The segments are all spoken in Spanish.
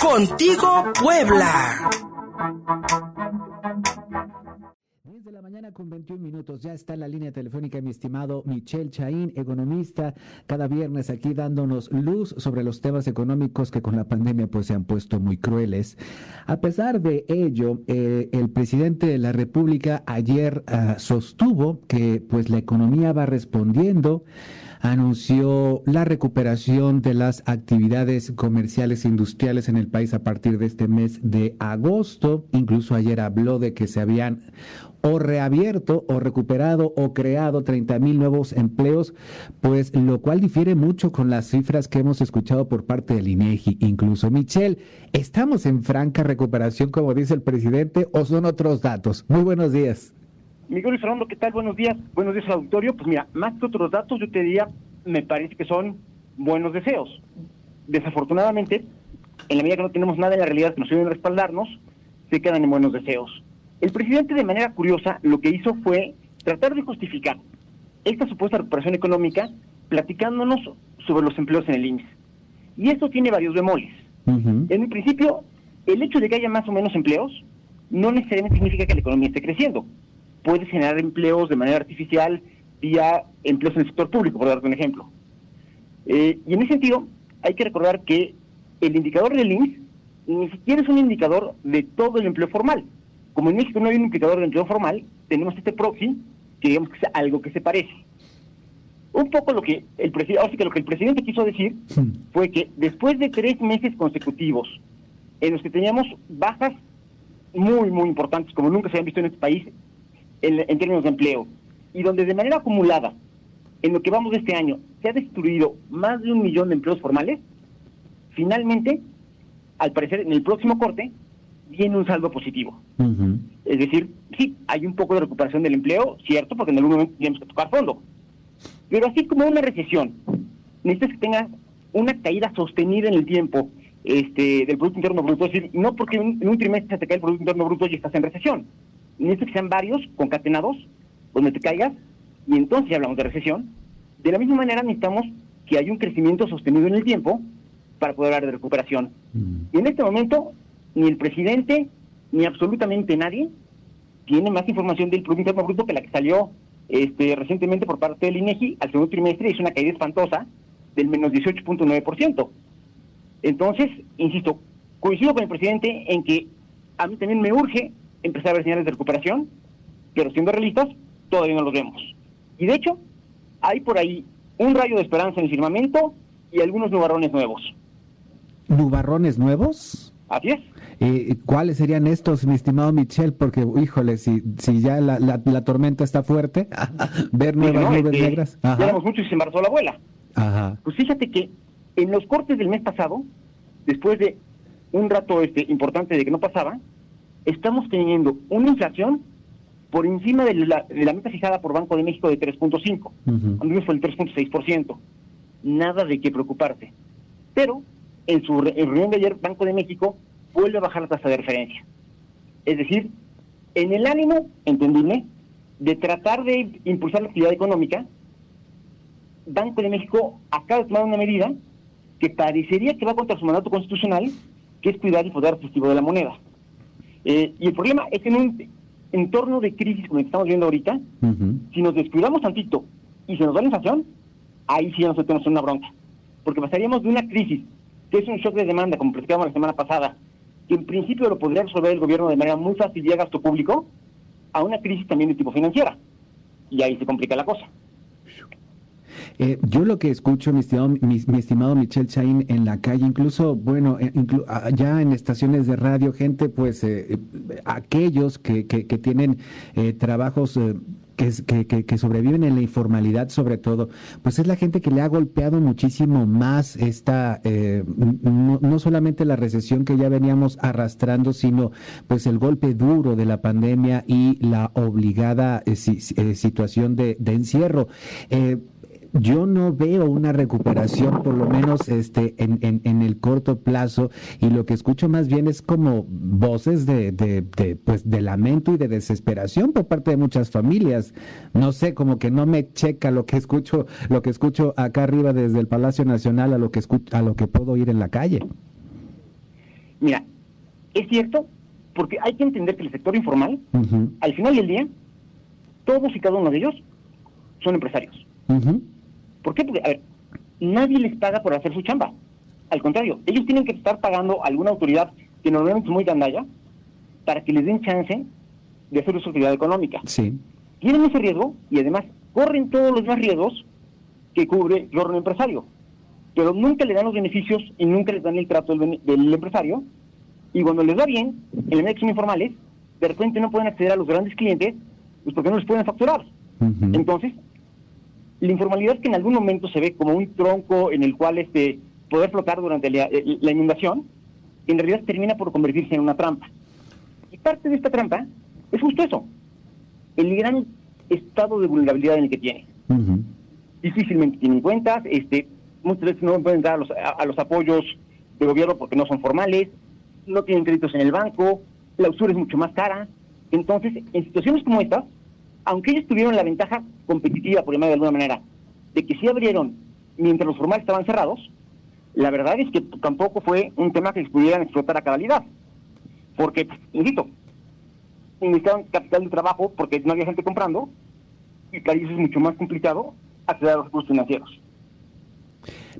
Contigo Puebla. 10 de la mañana con 21 minutos. Ya está en la línea telefónica mi estimado Michel Chaín, economista, cada viernes aquí dándonos luz sobre los temas económicos que con la pandemia pues se han puesto muy crueles. A pesar de ello, eh, el presidente de la República ayer ah, sostuvo que pues la economía va respondiendo anunció la recuperación de las actividades comerciales e industriales en el país a partir de este mes de agosto. Incluso ayer habló de que se habían o reabierto o recuperado o creado 30 mil nuevos empleos, pues lo cual difiere mucho con las cifras que hemos escuchado por parte del INEGI. Incluso, Michelle, ¿estamos en franca recuperación, como dice el presidente, o son otros datos? Muy buenos días. Miguel y Fernando, ¿qué tal? Buenos días. Buenos días al auditorio. Pues mira, más que otros datos, yo te diría, me parece que son buenos deseos. Desafortunadamente, en la medida que no tenemos nada en la realidad que nos ayude a respaldarnos, se quedan en buenos deseos. El presidente, de manera curiosa, lo que hizo fue tratar de justificar esta supuesta recuperación económica platicándonos sobre los empleos en el INSS. Y esto tiene varios bemoles. En un principio, el hecho de que haya más o menos empleos no necesariamente significa que la economía esté creciendo puede generar empleos de manera artificial vía empleos en el sector público, por darte un ejemplo. Eh, y en ese sentido, hay que recordar que el indicador del INSS ni siquiera es un indicador de todo el empleo formal. Como en México no hay un indicador de empleo formal, tenemos este proxy, que digamos que es algo que se parece. Un poco lo que el presidente, que lo que el presidente quiso decir fue que después de tres meses consecutivos en los que teníamos bajas muy, muy importantes, como nunca se habían visto en este país, en, términos de empleo, y donde de manera acumulada, en lo que vamos de este año, se ha destruido más de un millón de empleos formales, finalmente, al parecer, en el próximo corte, viene un saldo positivo. Es decir, sí, hay un poco de recuperación del empleo, cierto, porque en algún momento tenemos que tocar fondo. Pero así como una recesión, necesitas que tengas una caída sostenida en el tiempo este, del Producto Interno Bruto. Es decir, no porque en un trimestre se te cae el Producto Interno Bruto y estás en recesión necesito que sean varios, concatenados, donde te caigas, y entonces ya hablamos de recesión. De la misma manera necesitamos que haya un crecimiento sostenido en el tiempo para poder hablar de recuperación. Mm. Y en este momento, ni el presidente, ni absolutamente nadie tiene más información del Producto Interno Bruto que la que salió este, recientemente por parte del INEGI al segundo trimestre, es una caída espantosa del menos 18.9%. Entonces, insisto, coincido con el presidente en que a mí también me urge empezar a ver señales de recuperación, pero siendo realistas, todavía no los vemos. Y de hecho, hay por ahí un rayo de esperanza en el firmamento y algunos nubarrones nuevos. ¿Nubarrones nuevos? Así es. Eh, ¿Cuáles serían estos, mi estimado Michel? Porque, híjole, si, si ya la, la, tormenta está fuerte, ver nuevas nubes este, negras. Ya vemos mucho y se embarazó la abuela. Ajá. Pues fíjate que en los cortes del mes pasado, después de un rato este importante de que no pasaba, estamos teniendo una inflación por encima de la, meta fijada por Banco de México de 3.5, cuando fue el 3.6%. Nada de qué preocuparse. Pero en su reunión de ayer, Banco de México vuelve a bajar la tasa de referencia. Es decir, en el ánimo, entendible, de tratar de impulsar la actividad económica, Banco de México acaba de tomar una medida que parecería que va contra su mandato constitucional, que es cuidar el poder adquisitivo de la moneda. Eh, y el problema es que en un entorno de crisis como el que estamos viendo ahorita, si nos descuidamos tantito y se nos da la inflación, ahí sí ya nos tenemos una bronca. Porque pasaríamos de una crisis, que es un shock de demanda, como platicábamos la semana pasada, que en principio lo podría resolver el gobierno de manera muy fácil y a gasto público, a una crisis también de tipo financiera. Y ahí se complica la cosa. Eh, yo lo que escucho, mi estimado, mi, estimado Michel Chain, en la calle, incluso, bueno, eh, ya en estaciones de radio, gente, pues, eh, aquellos que, que, tienen trabajos... Que, que, que, sobreviven en la informalidad sobre todo, pues es la gente que le ha golpeado muchísimo más esta, no, solamente la recesión que ya veníamos arrastrando, sino pues el golpe duro de la pandemia y la obligada situación de, de encierro yo no veo una recuperación, por lo menos este, en, en, el corto plazo, y lo que escucho más bien es como voces de, de, de, pues, de lamento y de desesperación por parte de muchas familias. No sé, como que no me checa lo que escucho, lo que escucho acá arriba desde el Palacio Nacional a lo que escucho, a lo que puedo oír en la calle. Mira, es cierto, porque hay que entender que el sector informal, al final del día, todos y cada uno de ellos son empresarios. ¿Por qué? Porque, a ver, nadie les paga por hacer su chamba. Al contrario, ellos tienen que estar pagando a alguna autoridad que normalmente es muy gandalla para que les den chance de hacer su actividad económica. Sí. Tienen ese riesgo y además corren todos los más riesgos que cubre el órgano empresario. Pero nunca le dan los beneficios y nunca les dan el trato del, empresario. Y cuando les va bien, en la son informales, de repente no pueden acceder a los grandes clientes, pues porque no les pueden facturar. Entonces, la informalidad que en algún momento se ve como un tronco en el cual este poder flotar durante la, eh, inundación, en realidad termina por convertirse en una trampa. Y parte de esta trampa es justo eso, el gran estado de vulnerabilidad en el que tiene. Difícilmente tienen cuentas, este, muchas veces no pueden dar a los, a los apoyos de gobierno porque no son formales, no tienen créditos en el banco, la usura es mucho más cara. Entonces, en situaciones como estas, aunque ellos tuvieron la ventaja competitiva, por llamarlo de alguna manera, de que sí abrieron mientras los formales estaban cerrados, la verdad es que tampoco fue un tema que pudieran explotar a cabalidad. Porque, insisto, necesitaban capital de trabajo porque no había gente comprando y para ellos es mucho más complicado acceder a los recursos financieros.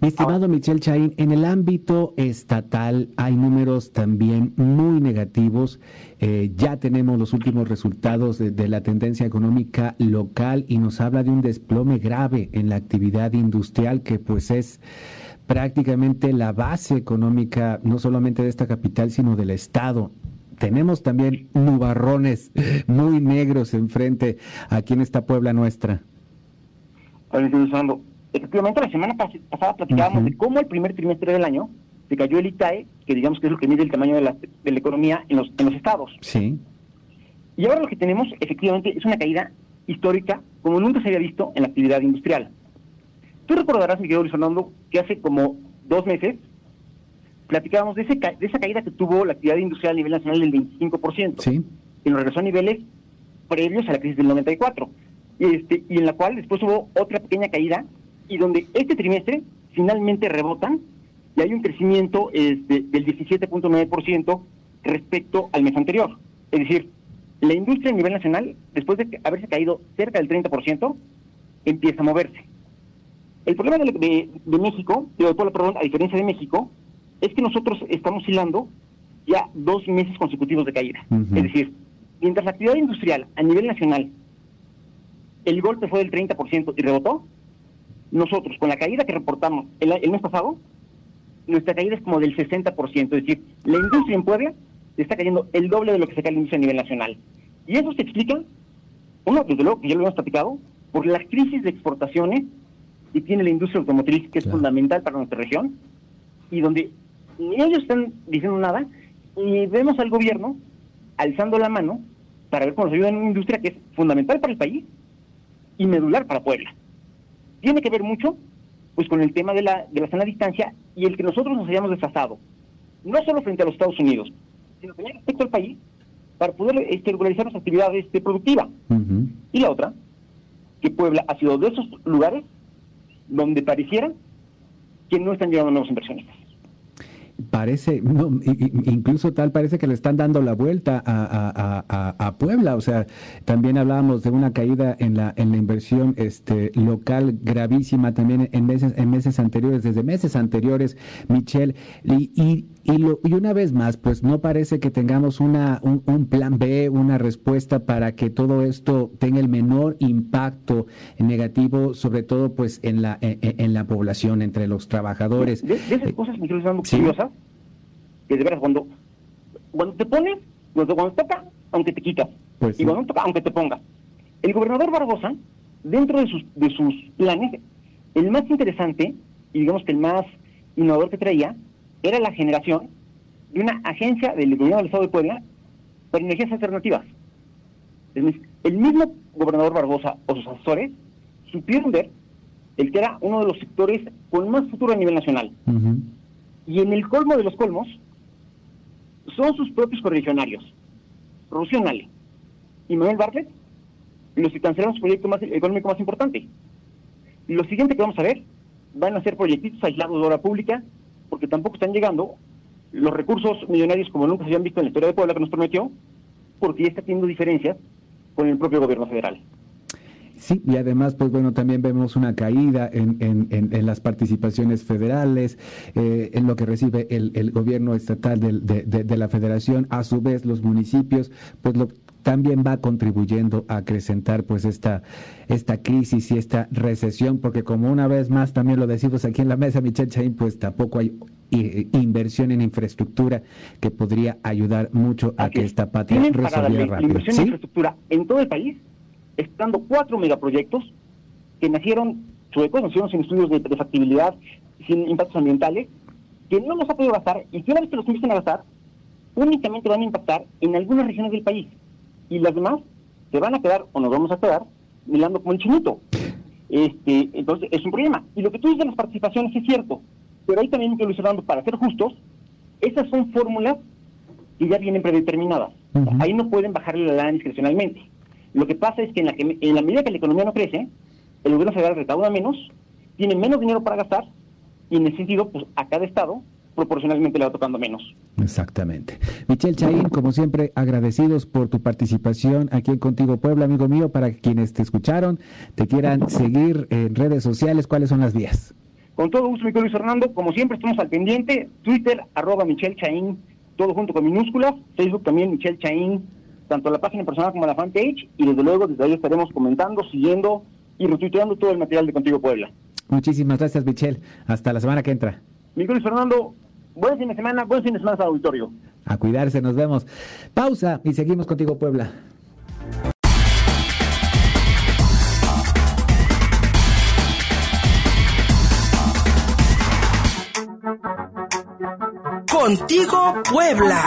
Mi estimado Michel Chaín, en el ámbito estatal hay números también muy negativos. Eh, ya tenemos los últimos resultados de, la tendencia económica local y nos habla de un desplome grave en la actividad industrial que pues es prácticamente la base económica no solamente de esta capital sino del estado. Tenemos también nubarrones muy negros enfrente aquí en esta Puebla nuestra. Efectivamente, la semana pasada platicábamos de cómo el primer trimestre del año se cayó el ITAE, que digamos que es lo que mide el tamaño de la, de la economía en los, en los estados. Sí. Y ahora lo que tenemos, efectivamente, es una caída histórica como nunca se había visto en la actividad industrial. Tú recordarás, Miguel Luis Fernando, que hace como dos meses platicábamos de, ese, de esa caída que tuvo la actividad industrial a nivel nacional del 25%. Sí. Que nos regresó a niveles previos a la crisis del 94. Y, este, y en la cual después hubo otra pequeña caída y donde este trimestre finalmente rebotan y hay un crecimiento este, del 17.9% respecto al mes anterior. Es decir, la industria a nivel nacional, después de haberse caído cerca del 30%, empieza a moverse. El problema de, México, de, perdón, a diferencia de México, es que nosotros estamos hilando ya dos meses consecutivos de caída. Es decir, mientras la actividad industrial a nivel nacional, el golpe fue del 30% y rebotó, nosotros, con la caída que reportamos el, mes pasado, nuestra caída es como del 60%. Es decir, la industria en Puebla está cayendo el doble de lo que se cae la industria a nivel nacional. Y eso se explica, uno, desde luego, que ya lo hemos platicado, por la crisis de exportaciones que tiene la industria automotriz, que es fundamental para nuestra región, y donde ni ellos están diciendo nada, y vemos al gobierno alzando la mano para ver cómo nos ayuda en una industria que es fundamental para el país y medular para Puebla tiene que ver mucho pues con el tema de la, de la sana distancia y el que nosotros nos hayamos desfasado, no solo frente a los Estados Unidos, sino también respecto al país, para poder este, regularizar nuestra actividad este, productiva. Y la otra, que Puebla ha sido de esos lugares donde pareciera que no están llegando nuevos inversionistas parece, no, incluso tal parece que le están dando la vuelta a, Puebla. O sea, también hablábamos de una caída en la, en la inversión este, local gravísima también en meses, en meses anteriores, desde meses anteriores, Michelle. Y, y, y, una vez más, pues no parece que tengamos una, un, plan B, una respuesta para que todo esto tenga el menor impacto negativo, sobre todo pues en la, en, la población, entre los trabajadores. De, esas cosas, Michelle, que de veras cuando, cuando te pones, cuando, cuando toca, aunque te quitas, pues y cuando toca, aunque te pongas. El gobernador Barbosa, dentro de sus, de sus planes, el más interesante, y digamos que el más innovador que traía, era la generación de una agencia del gobierno del Estado de Puebla para energías alternativas. El mismo gobernador Barbosa o sus asesores supieron ver el que era uno de los sectores con más futuro a nivel nacional. Y en el colmo de los colmos, son sus propios correligionarios, Rocío y Manuel Bartlett, los que cancelaron su proyecto más, económico más importante. Lo siguiente que vamos a ver van a ser proyectitos aislados de obra pública, porque tampoco están llegando los recursos millonarios como nunca se habían visto en la historia de Puebla que nos prometió, porque ya está teniendo diferencias con el propio gobierno federal. Sí, y además, pues bueno, también vemos una caída en, las participaciones federales, eh, en lo que recibe el, el gobierno estatal de, de, de, la federación, a su vez los municipios, pues lo, también va contribuyendo a acrecentar pues esta, esta crisis y esta recesión, porque como una vez más también lo decimos aquí en la mesa, Michelle Chain, pues tampoco hay eh, inversión en infraestructura que podría ayudar mucho a que esta patria resolviera rápido. inversión en infraestructura en todo el país, estando cuatro megaproyectos que nacieron chuecos, nacieron sin estudios de, factibilidad, sin impactos ambientales, que no los ha podido gastar y que una vez que los empiecen a gastar, únicamente van a impactar en algunas regiones del país y las demás se van a quedar o nos vamos a quedar mirando como el chinito. Este, entonces es un problema. Y lo que tú dices de las participaciones es cierto, pero ahí también, Luis Fernando, para ser justos, esas son fórmulas que ya vienen predeterminadas. Ahí no pueden bajarle la lana discrecionalmente. Lo que pasa es que en la, que en la medida que la economía no crece, el gobierno federal recauda menos, tiene menos dinero para gastar, y en ese sentido, pues a cada estado proporcionalmente le va tocando menos. Exactamente. Michelle Chaín, como siempre, agradecidos por tu participación aquí en Contigo Puebla, amigo mío, para quienes te escucharon, te quieran seguir en redes sociales, ¿cuáles son las vías? Con todo gusto, mi Luis Fernando, como siempre estamos al pendiente, Twitter, arroba Michelle Chaín, todo junto con minúsculas, Facebook también Michelle Chaín, tanto la página personal como la fanpage, y desde luego desde ahí estaremos comentando, siguiendo y retuiteando todo el material de Contigo Puebla. Muchísimas gracias, Michelle. Hasta la semana que entra. Miguel Fernando, buen fin de semana, buen fin de semana auditorio. A cuidarse, nos vemos. Pausa y seguimos contigo, Puebla. Contigo, Puebla.